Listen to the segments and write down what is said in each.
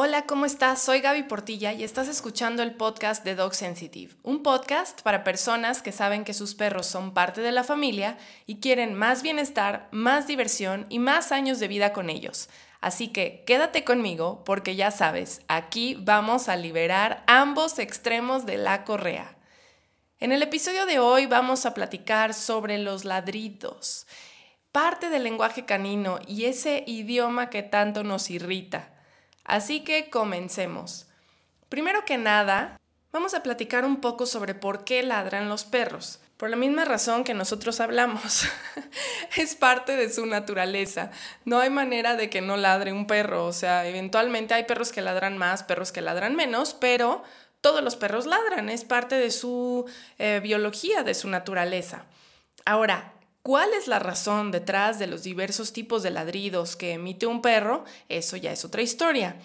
Hola, ¿cómo estás? Soy Gaby Portilla y estás escuchando el podcast de Dog Sensitive, un podcast para personas que saben que sus perros son parte de la familia y quieren más bienestar, más diversión y más años de vida con ellos. Así que quédate conmigo porque ya sabes, aquí vamos a liberar ambos extremos de la correa. En el episodio de hoy vamos a platicar sobre los ladridos, parte del lenguaje canino y ese idioma que tanto nos irrita. Así que comencemos. Primero que nada, vamos a platicar un poco sobre por qué ladran los perros. Por la misma razón que nosotros hablamos. es parte de su naturaleza. No hay manera de que no ladre un perro. O sea, eventualmente hay perros que ladran más, perros que ladran menos, pero todos los perros ladran. Es parte de su eh, biología, de su naturaleza. Ahora, ¿Cuál es la razón detrás de los diversos tipos de ladridos que emite un perro? Eso ya es otra historia.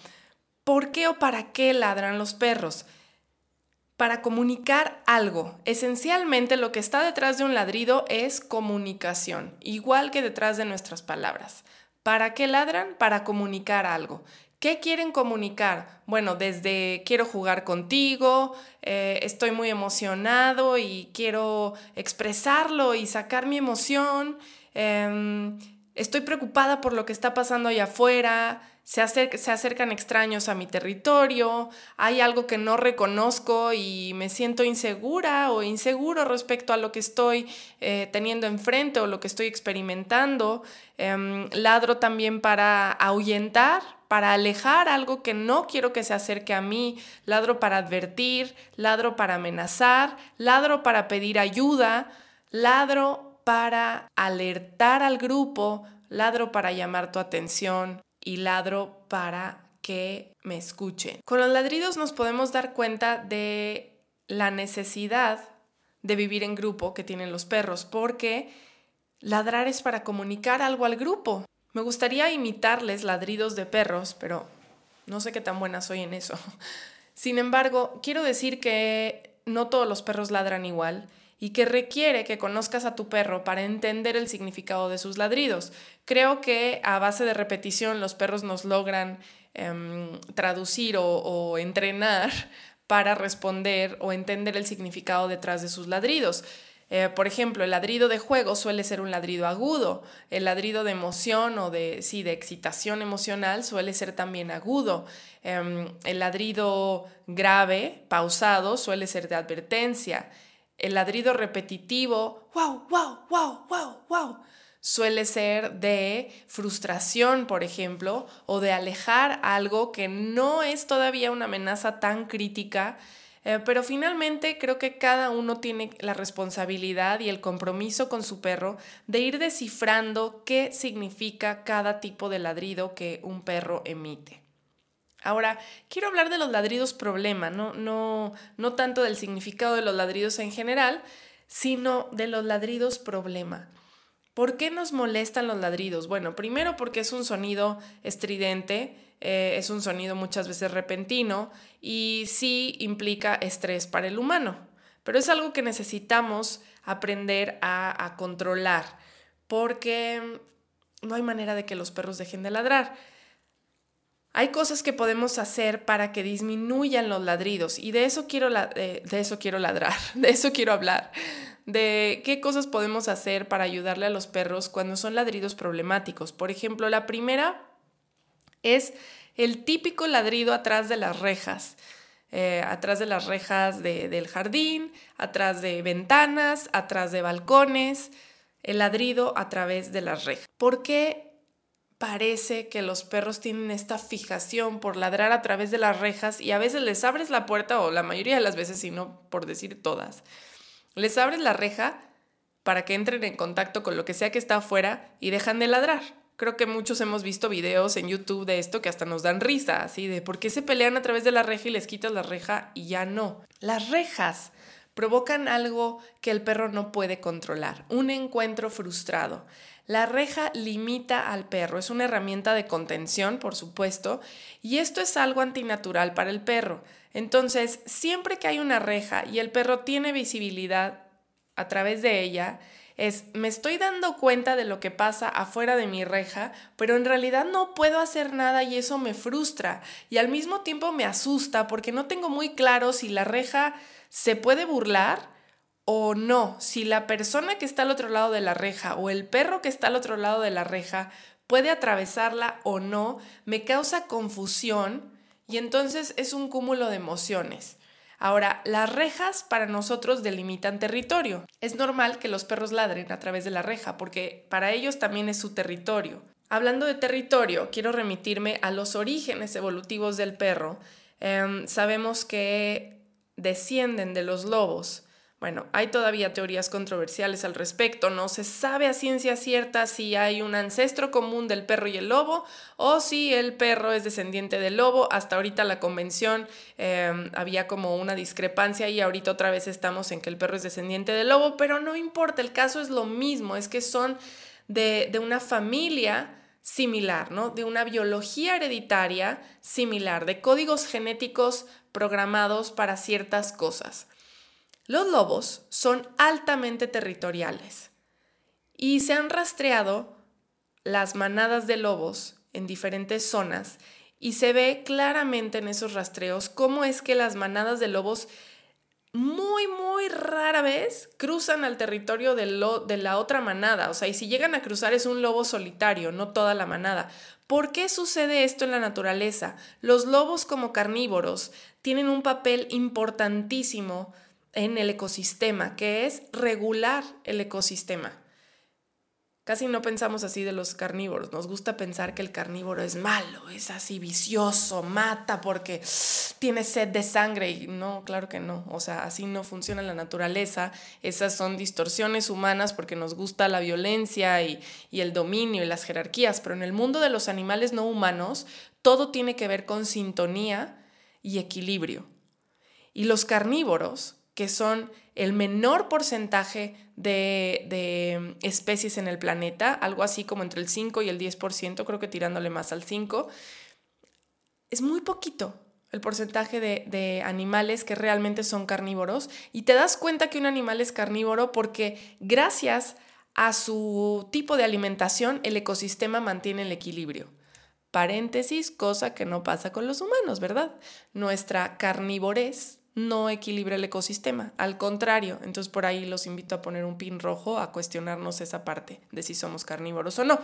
¿Por qué o para qué ladran los perros? Para comunicar algo. Esencialmente lo que está detrás de un ladrido es comunicación, igual que detrás de nuestras palabras. ¿Para qué ladran? Para comunicar algo. ¿Qué quieren comunicar? Bueno, desde quiero jugar contigo, eh, estoy muy emocionado y quiero expresarlo y sacar mi emoción, em, estoy preocupada por lo que está pasando allá afuera, se, acercan extraños a mi territorio, hay algo que no reconozco y me siento insegura o inseguro respecto a lo que estoy eh, teniendo enfrente o lo que estoy experimentando. Em, ladro también para ahuyentar, para alejar algo que no quiero que se acerque a mí, ladro para advertir, ladro para amenazar, ladro para pedir ayuda, ladro para alertar al grupo, ladro para llamar tu atención, y ladro para que me escuchen. Con los ladridos nos podemos dar cuenta de la necesidad de vivir en grupo que tienen los perros, porque ladrar es para comunicar algo al grupo. Me gustaría imitarles ladridos de perros, pero no sé qué tan buena soy en eso. Sin embargo, quiero decir que no todos los perros ladran igual y que requiere que conozcas a tu perro para entender el significado de sus ladridos. Creo que a base de repetición los perros nos logran em, traducir o, entrenar para responder o entender el significado detrás de sus ladridos. Eh, por ejemplo, el ladrido de juego suele ser un ladrido agudo, el ladrido de emoción o de, sí, de excitación emocional suele ser también agudo, em, el ladrido grave, pausado, suele ser de advertencia, el ladrido repetitivo, wow, wow, wow, wow, wow, suele ser de frustración, por ejemplo, o de alejar algo que no es todavía una amenaza tan crítica. Eh, pero finalmente creo que cada uno tiene la responsabilidad y el compromiso con su perro de ir descifrando qué significa cada tipo de ladrido que un perro emite. Ahora, quiero hablar de los ladridos problema, no, no, no tanto del significado de los ladridos en general, sino de los ladridos problema. ¿Por qué nos molestan los ladridos? Bueno, primero porque es un sonido estridente, eh, es un sonido muchas veces repentino y sí implica estrés para el humano, pero es algo que necesitamos aprender a, controlar porque no hay manera de que los perros dejen de ladrar. Hay cosas que podemos hacer para que disminuyan los ladridos y de eso quiero, de eso quiero ladrar, de eso quiero hablar, de qué cosas podemos hacer para ayudarle a los perros cuando son ladridos problemáticos. Por ejemplo, la primera es el típico ladrido atrás de las rejas. Eh, atrás de las rejas del jardín, atrás de ventanas, atrás de balcones, el ladrido a través de las rejas. ¿Por qué parece que los perros tienen esta fijación por ladrar a través de las rejas y a veces les abres la puerta o la mayoría de las veces, si no por decir todas, les abres la reja para que entren en contacto con lo que sea que está afuera y dejan de ladrar. Creo que muchos hemos visto videos en YouTube de esto que hasta nos dan risa, así de por qué se pelean a través de la reja y les quitas la reja y ya no. Las rejas provocan algo que el perro no puede controlar, un encuentro frustrado. La reja limita al perro, es una herramienta de contención, por supuesto, y esto es algo antinatural para el perro. Entonces, siempre que hay una reja y el perro tiene visibilidad a través de ella, Es, me estoy dando cuenta de lo que pasa afuera de mi reja, pero en realidad no puedo hacer nada y eso me frustra. Y al mismo tiempo me asusta porque no tengo muy claro si la reja se puede burlar o no. Si la persona que está al otro lado de la reja o el perro que está al otro lado de la reja puede atravesarla o no, me causa confusión y entonces es un cúmulo de emociones. Ahora, las rejas para nosotros delimitan territorio. Es normal que los perros ladren a través de la reja porque para ellos también es su territorio. Hablando de territorio, quiero remitirme a los orígenes evolutivos del perro. Em, sabemos que descienden de los lobos. Bueno, hay todavía teorías controversiales al respecto. No se sabe a ciencia cierta si hay un ancestro común del perro y el lobo o si el perro es descendiente del lobo. Hasta ahorita la convención em, había como una discrepancia y ahorita otra vez estamos en que el perro es descendiente del lobo, pero no importa, el caso es lo mismo, es que son de, de una familia similar, ¿no? De una biología hereditaria similar, de códigos genéticos programados para ciertas cosas. Los lobos son altamente territoriales y se han rastreado las manadas de lobos en diferentes zonas y se ve claramente en esos rastreos cómo es que las manadas de lobos muy, muy rara vez cruzan al territorio de, de, la otra manada. O sea, y si llegan a cruzar es un lobo solitario, no toda la manada. ¿Por qué sucede esto en la naturaleza? Los lobos como carnívoros tienen un papel importantísimo en el ecosistema, que es regular el ecosistema. Casi no pensamos así de los carnívoros. Nos gusta pensar que el carnívoro es malo, es así vicioso, mata porque tiene sed de sangre. Y no, claro que no. O sea, así no funciona la naturaleza. Esas son distorsiones humanas porque nos gusta la violencia y, y el dominio y las jerarquías. Pero en el mundo de los animales no humanos, todo tiene que ver con sintonía y equilibrio. Y los carnívoros que son el menor porcentaje de, especies en el planeta, algo así como entre el 5 y el 10%, creo que tirándole más al 5, es muy poquito el porcentaje de, de, animales que realmente son carnívoros y te das cuenta que un animal es carnívoro porque gracias a su tipo de alimentación el ecosistema mantiene el equilibrio. Paréntesis, cosa que no pasa con los humanos, ¿verdad? Nuestra carnivorez no equilibra el ecosistema. Al contrario, entonces por ahí los invito a poner un pin rojo a cuestionarnos esa parte de si somos carnívoros o no.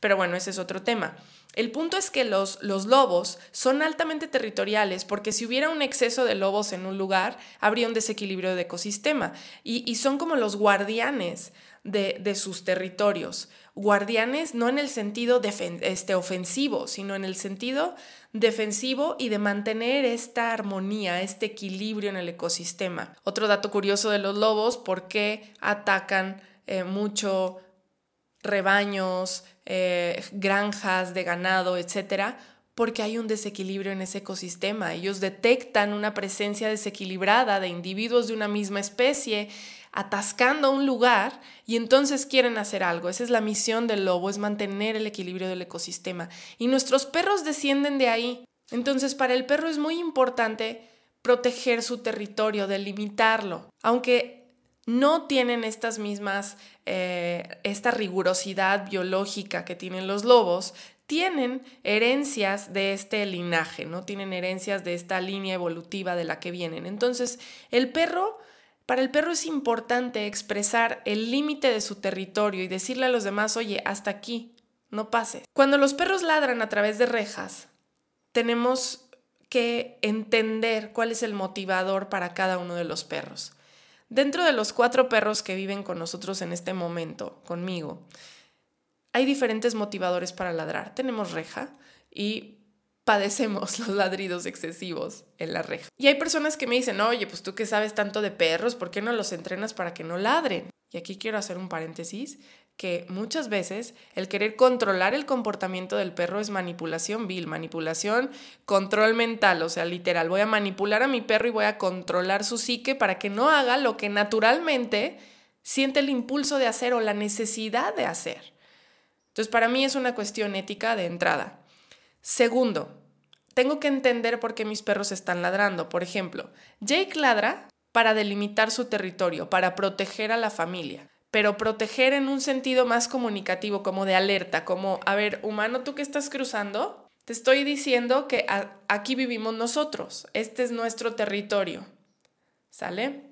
Pero bueno, ese es otro tema. El punto es que los, los lobos son altamente territoriales porque si hubiera un exceso de lobos en un lugar, habría un desequilibrio de ecosistema. Y, y son como los guardianes de, de sus territorios. Guardianes no en el sentido este, ofensivo, sino en el sentido defensivo y de mantener esta armonía, este equilibrio en el ecosistema. Otro dato curioso de los lobos, ¿por qué atacan eh, mucho rebaños, eh, granjas de ganado, etcétera? Porque hay un desequilibrio en ese ecosistema. Ellos detectan una presencia desequilibrada de individuos de una misma especie atascando un lugar y entonces quieren hacer algo. Esa es la misión del lobo, es mantener el equilibrio del ecosistema. Y nuestros perros descienden de ahí. Entonces para el perro es muy importante proteger su territorio, delimitarlo, aunque no tienen estas mismas, eh, esta rigurosidad biológica que tienen los lobos, tienen herencias de este linaje, ¿no? Tienen herencias de esta línea evolutiva de la que vienen. Entonces, el perro para el perro es importante expresar el límite de su territorio y decirle a los demás, oye, hasta aquí, no pases. Cuando los perros ladran a través de rejas, tenemos que entender cuál es el motivador para cada uno de los perros. Dentro de los cuatro perros que viven con nosotros en este momento, conmigo, hay diferentes motivadores para ladrar. Tenemos reja y padecemos los ladridos excesivos en la reja. Y hay personas que me dicen, oye, pues tú que sabes tanto de perros, ¿por qué no los entrenas para que no ladren? Y aquí quiero hacer un paréntesis, que muchas veces el querer controlar el comportamiento del perro es manipulación vil, manipulación, control mental, o sea, literal, voy a manipular a mi perro y voy a controlar su psique para que no haga lo que naturalmente siente el impulso de hacer o la necesidad de hacer. Entonces, para mí es una cuestión ética de entrada. Segundo, tengo que entender por qué mis perros están ladrando. Por ejemplo, Jake ladra para delimitar su territorio, para proteger a la familia. pero proteger en un sentido más comunicativo, como de alerta, como, a ver, humano, tú que estás cruzando, te estoy diciendo que aquí vivimos nosotros, este es nuestro territorio. ¿Sale?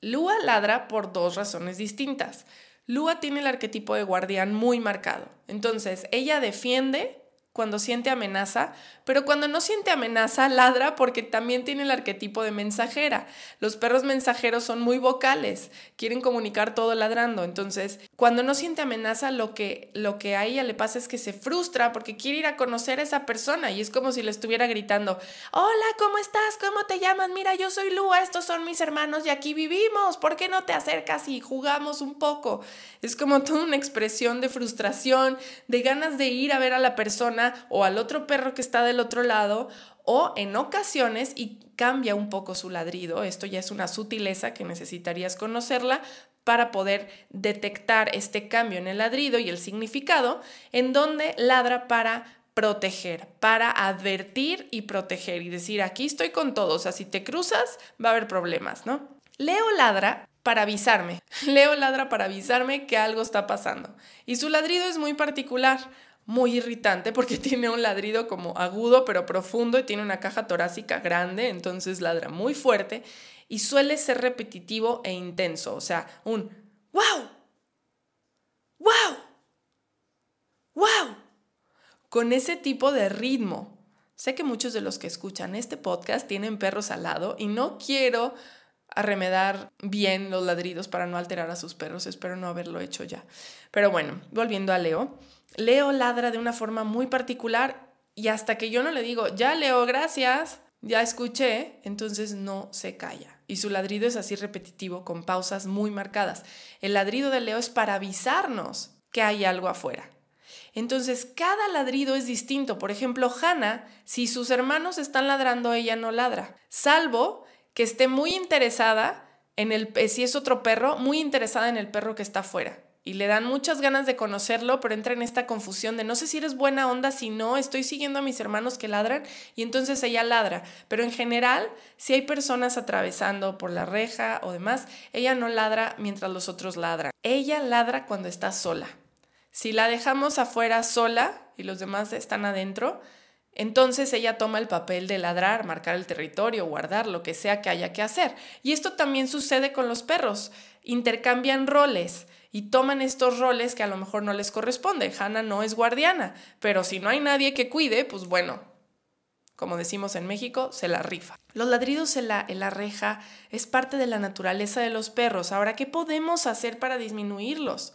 Lua ladra por dos razones distintas. Lua tiene el arquetipo de guardián muy marcado. Entonces, ella defiende cuando siente amenaza, pero cuando no siente amenaza ladra porque también tiene el arquetipo de mensajera. Los perros mensajeros son muy vocales, quieren comunicar todo ladrando. Entonces, cuando no siente amenaza, lo que, lo que a ella le pasa es que se frustra porque quiere ir a conocer a esa persona y es como si le estuviera gritando, hola, ¿cómo estás? ¿Cómo te llamas? Mira, yo soy Lua, estos son mis hermanos y aquí vivimos. ¿Por qué no te acercas y jugamos un poco? Es como toda una expresión de frustración, de ganas de ir a ver a la persona o al otro perro que está del otro lado o en ocasiones y cambia un poco su ladrido. Esto ya es una sutileza que necesitarías conocerla para poder detectar este cambio en el ladrido y el significado, en donde ladra para proteger, para advertir y proteger y decir, aquí estoy con todos, o sea, si te cruzas va a haber problemas, ¿no? Leo ladra para avisarme, Leo ladra para avisarme que algo está pasando y su ladrido es muy particular muy irritante porque tiene un ladrido como agudo pero profundo y tiene una caja torácica grande, entonces ladra muy fuerte y suele ser repetitivo e intenso, o sea, un wow, wow, wow, con ese tipo de ritmo. Sé que muchos de los que escuchan este podcast tienen perros al lado y no quiero arremedar bien los ladridos para no alterar a sus perros, espero no haberlo hecho ya. Pero bueno, volviendo a Leo. Leo ladra de una forma muy particular y hasta que yo no le digo, ya Leo, gracias, ya escuché, entonces no se calla. Y su ladrido es así repetitivo, con pausas muy marcadas. El ladrido de Leo es para avisarnos que hay algo afuera. Entonces, cada ladrido es distinto. Por ejemplo, Hannah, si sus hermanos están ladrando, ella no ladra, salvo que esté muy interesada en el, si es otro perro, muy interesada en el perro que está afuera y le dan muchas ganas de conocerlo, pero entra en esta confusión de no sé si eres buena onda, si no, estoy siguiendo a mis hermanos que ladran y entonces ella ladra. Pero en general, si hay personas atravesando por la reja o demás, ella no ladra mientras los otros ladran. Ella ladra cuando está sola. Si la dejamos afuera sola y los demás están adentro, entonces ella toma el papel de ladrar, marcar el territorio, guardar, lo que sea que haya que hacer. Y esto también sucede con los perros. Intercambian roles y toman estos roles que a lo mejor no les corresponde. Hannah no es guardiana, pero si no hay nadie que cuide, pues bueno, como decimos en México, se la rifa. Los ladridos en la, en la reja es parte de la naturaleza de los perros. Ahora, ¿qué podemos hacer para disminuirlos?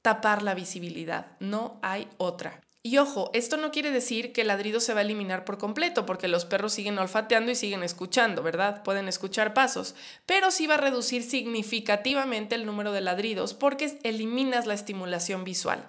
Tapar la visibilidad, no hay otra. Y ojo, esto no quiere decir que el ladrido se va a eliminar por completo, porque los perros siguen olfateando y siguen escuchando, ¿verdad? Pueden escuchar pasos, pero sí va a reducir significativamente el número de ladridos porque eliminas la estimulación visual.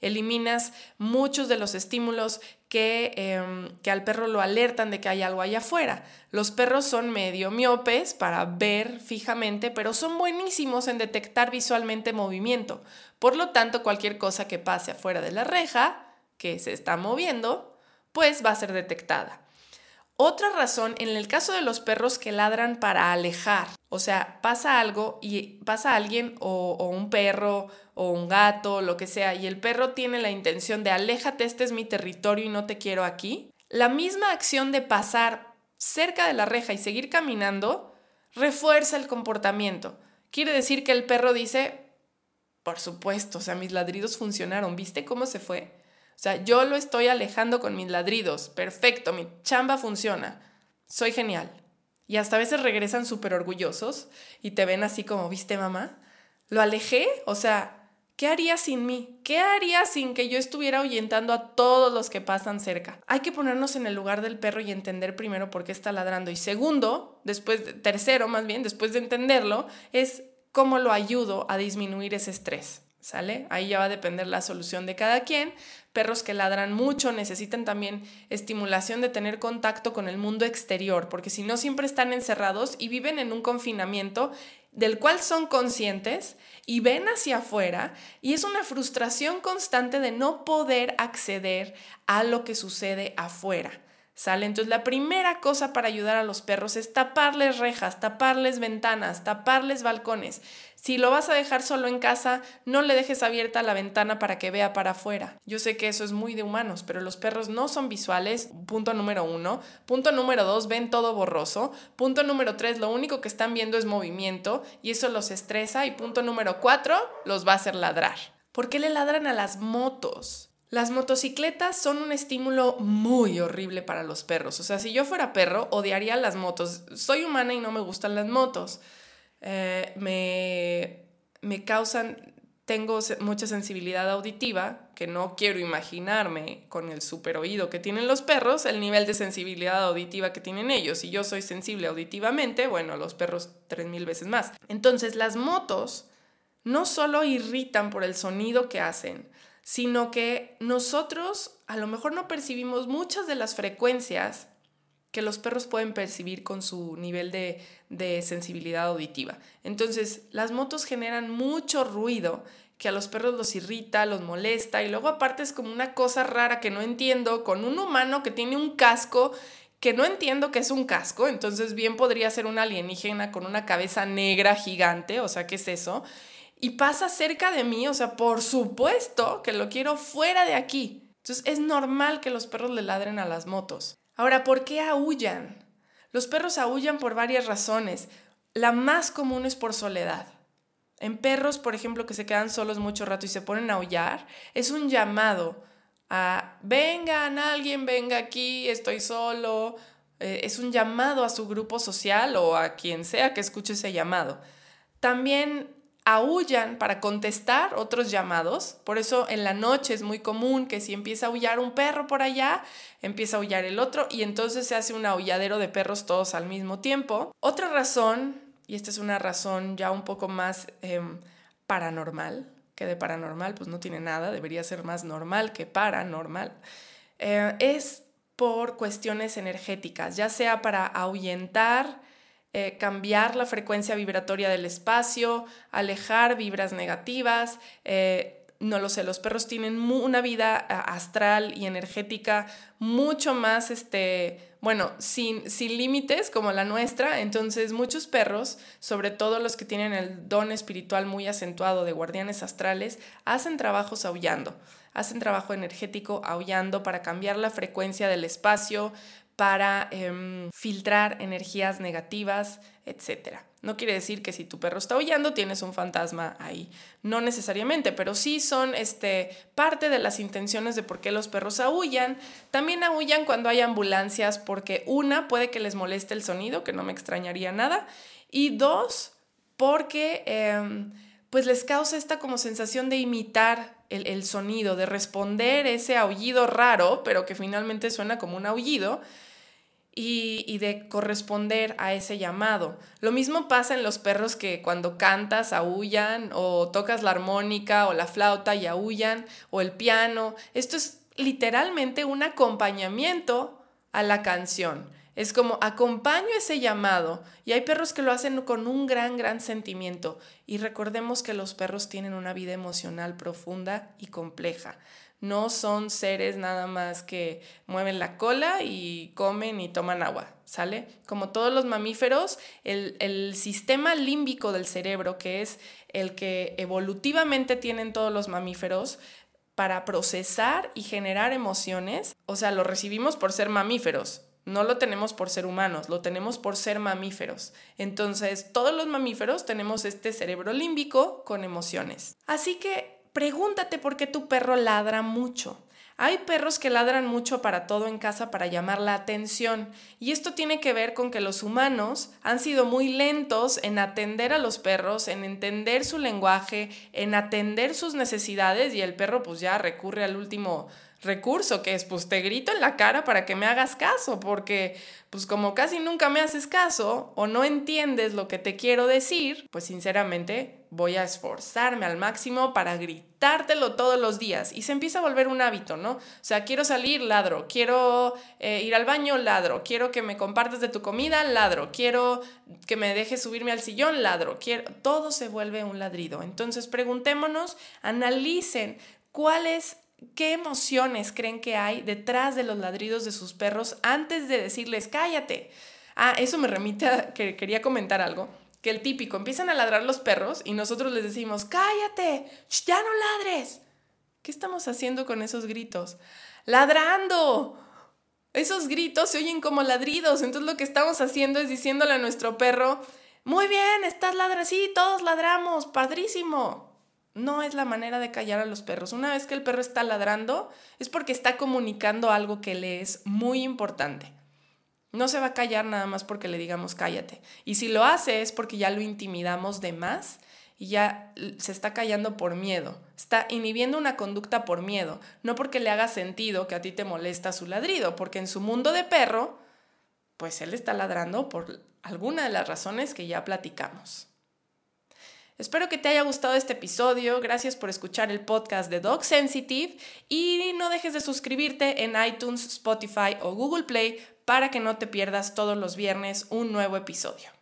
Eliminas muchos de los estímulos que, em, que al perro lo alertan de que hay algo allá afuera. Los perros son medio miopes para ver fijamente, pero son buenísimos en detectar visualmente movimiento. Por lo tanto, cualquier cosa que pase afuera de la reja que se está moviendo, pues va a ser detectada. Otra razón, en el caso de los perros que ladran para alejar, o sea, pasa algo y pasa alguien o, un perro o un gato, lo que sea, y el perro tiene la intención de aléjate, este es mi territorio y no te quiero aquí, la misma acción de pasar cerca de la reja y seguir caminando refuerza el comportamiento. Quiere decir que el perro dice, por supuesto, o sea, mis ladridos funcionaron, ¿viste cómo se fue? O sea, yo lo estoy alejando con mis ladridos. Perfecto, mi chamba funciona. Soy genial. Y hasta a veces regresan súper orgullosos y te ven así como, ¿viste mamá? ¿Lo alejé? O sea, ¿qué haría sin mí? ¿Qué haría sin que yo estuviera ahuyentando a todos los que pasan cerca? Hay que ponernos en el lugar del perro y entender primero por qué está ladrando. Y segundo, después, tercero más bien, después de entenderlo, es cómo lo ayudo a disminuir ese estrés. ¿Sale? Ahí ya va a depender la solución de cada quien, perros que ladran mucho necesitan también estimulación de tener contacto con el mundo exterior, porque si no siempre están encerrados y viven en un confinamiento del cual son conscientes y ven hacia afuera y es una frustración constante de no poder acceder a lo que sucede afuera. ¿Sale? Entonces la primera cosa para ayudar a los perros es taparles rejas, taparles ventanas, taparles balcones. Si lo vas a dejar solo en casa, no le dejes abierta la ventana para que vea para afuera. Yo sé que eso es muy de humanos, pero los perros no son visuales, punto número uno. Punto número dos, ven todo borroso. Punto número tres, lo único que están viendo es movimiento y eso los estresa. Y punto número cuatro, los va a hacer ladrar. ¿Por qué le ladran a las motos? Las motocicletas son un estímulo muy horrible para los perros. O sea, si yo fuera perro, odiaría las motos. Soy humana y no me gustan las motos. Eh, me, me causan, tengo mucha sensibilidad auditiva, que no quiero imaginarme con el super oído que tienen los perros, el nivel de sensibilidad auditiva que tienen ellos. Si yo soy sensible auditivamente, bueno, los perros tres mil veces más. Entonces, las motos no solo irritan por el sonido que hacen, sino que nosotros a lo mejor no percibimos muchas de las frecuencias que los perros pueden percibir con su nivel de, sensibilidad auditiva. Entonces, las motos generan mucho ruido que a los perros los irrita, los molesta y luego aparte es como una cosa rara que no entiendo con un humano que tiene un casco que no entiendo que es un casco, entonces bien podría ser un alienígena con una cabeza negra gigante, o sea, ¿qué es eso? Y pasa cerca de mí, o sea, por supuesto que lo quiero fuera de aquí. Entonces es normal que los perros le ladren a las motos. Ahora, ¿por qué aullan? Los perros aullan por varias razones. La más común es por soledad. En perros, por ejemplo, que se quedan solos mucho rato y se ponen a aullar, es un llamado a, vengan, alguien venga aquí, estoy solo. Eh, es un llamado a su grupo social o a quien sea que escuche ese llamado. También aullan para contestar otros llamados. Por eso en la noche es muy común que si empieza a aullar un perro por allá, empieza a aullar el otro y entonces se hace un aulladero de perros todos al mismo tiempo. Otra razón, y esta es una razón ya un poco más em, paranormal, que de paranormal pues no tiene nada, debería ser más normal que paranormal, eh, es por cuestiones energéticas, ya sea para ahuyentar eh, cambiar la frecuencia vibratoria del espacio, alejar vibras negativas. Eh, no lo sé, los perros tienen una vida astral y energética mucho más, este, bueno, sin, sin límites como la nuestra. Entonces muchos perros, sobre todo los que tienen el don espiritual muy acentuado de guardianes astrales, hacen trabajos aullando hacen trabajo energético aullando para cambiar la frecuencia del espacio, para em, filtrar energías negativas, etc. No quiere decir que si tu perro está aullando tienes un fantasma ahí. No necesariamente, pero sí son este, parte de las intenciones de por qué los perros aullan. También aullan cuando hay ambulancias porque una, puede que les moleste el sonido, que no me extrañaría nada. Y dos, porque em, pues les causa esta como sensación de imitar el, el sonido, de responder ese aullido raro, pero que finalmente suena como un aullido y, de corresponder a ese llamado. Lo mismo pasa en los perros que cuando cantas aullan o tocas la armónica o la flauta y aullan o el piano. Esto es literalmente un acompañamiento a la canción. Es como acompaño ese llamado y hay perros que lo hacen con un gran, gran sentimiento. Y recordemos que los perros tienen una vida emocional profunda y compleja no son seres nada más que mueven la cola y comen y toman agua, ¿sale? Como todos los mamíferos, el, sistema límbico del cerebro, que es el que evolutivamente tienen todos los mamíferos, para procesar y generar emociones, o sea, lo recibimos por ser mamíferos, no lo tenemos por ser humanos, lo tenemos por ser mamíferos. Entonces, todos los mamíferos tenemos este cerebro límbico con emociones. Así que pregúntate por qué tu perro ladra mucho. Hay perros que ladran mucho para todo en casa para llamar la atención y esto tiene que ver con que los humanos han sido muy lentos en atender a los perros, en entender su lenguaje, en atender sus necesidades y el perro pues ya recurre al último recurso que es pues te grito en la cara para que me hagas caso porque pues como casi nunca me haces caso o no entiendes lo que te quiero decir, pues sinceramente voy a esforzarme al máximo para gritártelo todos los días. Y se empieza a volver un hábito, ¿no? O sea, quiero salir, ladro. Quiero eh, ir al baño, ladro. Quiero que me compartas de tu comida, ladro. Quiero que me dejes subirme al sillón, ladro. Quiero... Todo se vuelve un ladrido. Entonces preguntémonos, analicen cuál es qué emociones creen que hay detrás de los ladridos de sus perros antes de decirles cállate. Ah, eso me remite a que quería comentar algo. Que el típico, empiezan a ladrar los perros y nosotros les decimos, cállate, ya no ladres. ¿Qué estamos haciendo con esos gritos? Ladrando. Esos gritos se oyen como ladridos. Entonces lo que estamos haciendo es diciéndole a nuestro perro, muy bien, estás ladrando. Sí, todos ladramos, padrísimo. No es la manera de callar a los perros. Una vez que el perro está ladrando, es porque está comunicando algo que le es muy importante. No se va a callar nada más porque le digamos cállate. Y si lo hace es porque ya lo intimidamos de más y ya se está callando por miedo. Está inhibiendo una conducta por miedo, no porque le haga sentido que a ti te molesta su ladrido, porque en su mundo de perro, pues él está ladrando por alguna de las razones que ya platicamos. Espero que te haya gustado este episodio. Gracias por escuchar el podcast de Dog Sensitive y no dejes de suscribirte en iTunes, Spotify o Google Play para que no te pierdas todos los viernes un nuevo episodio.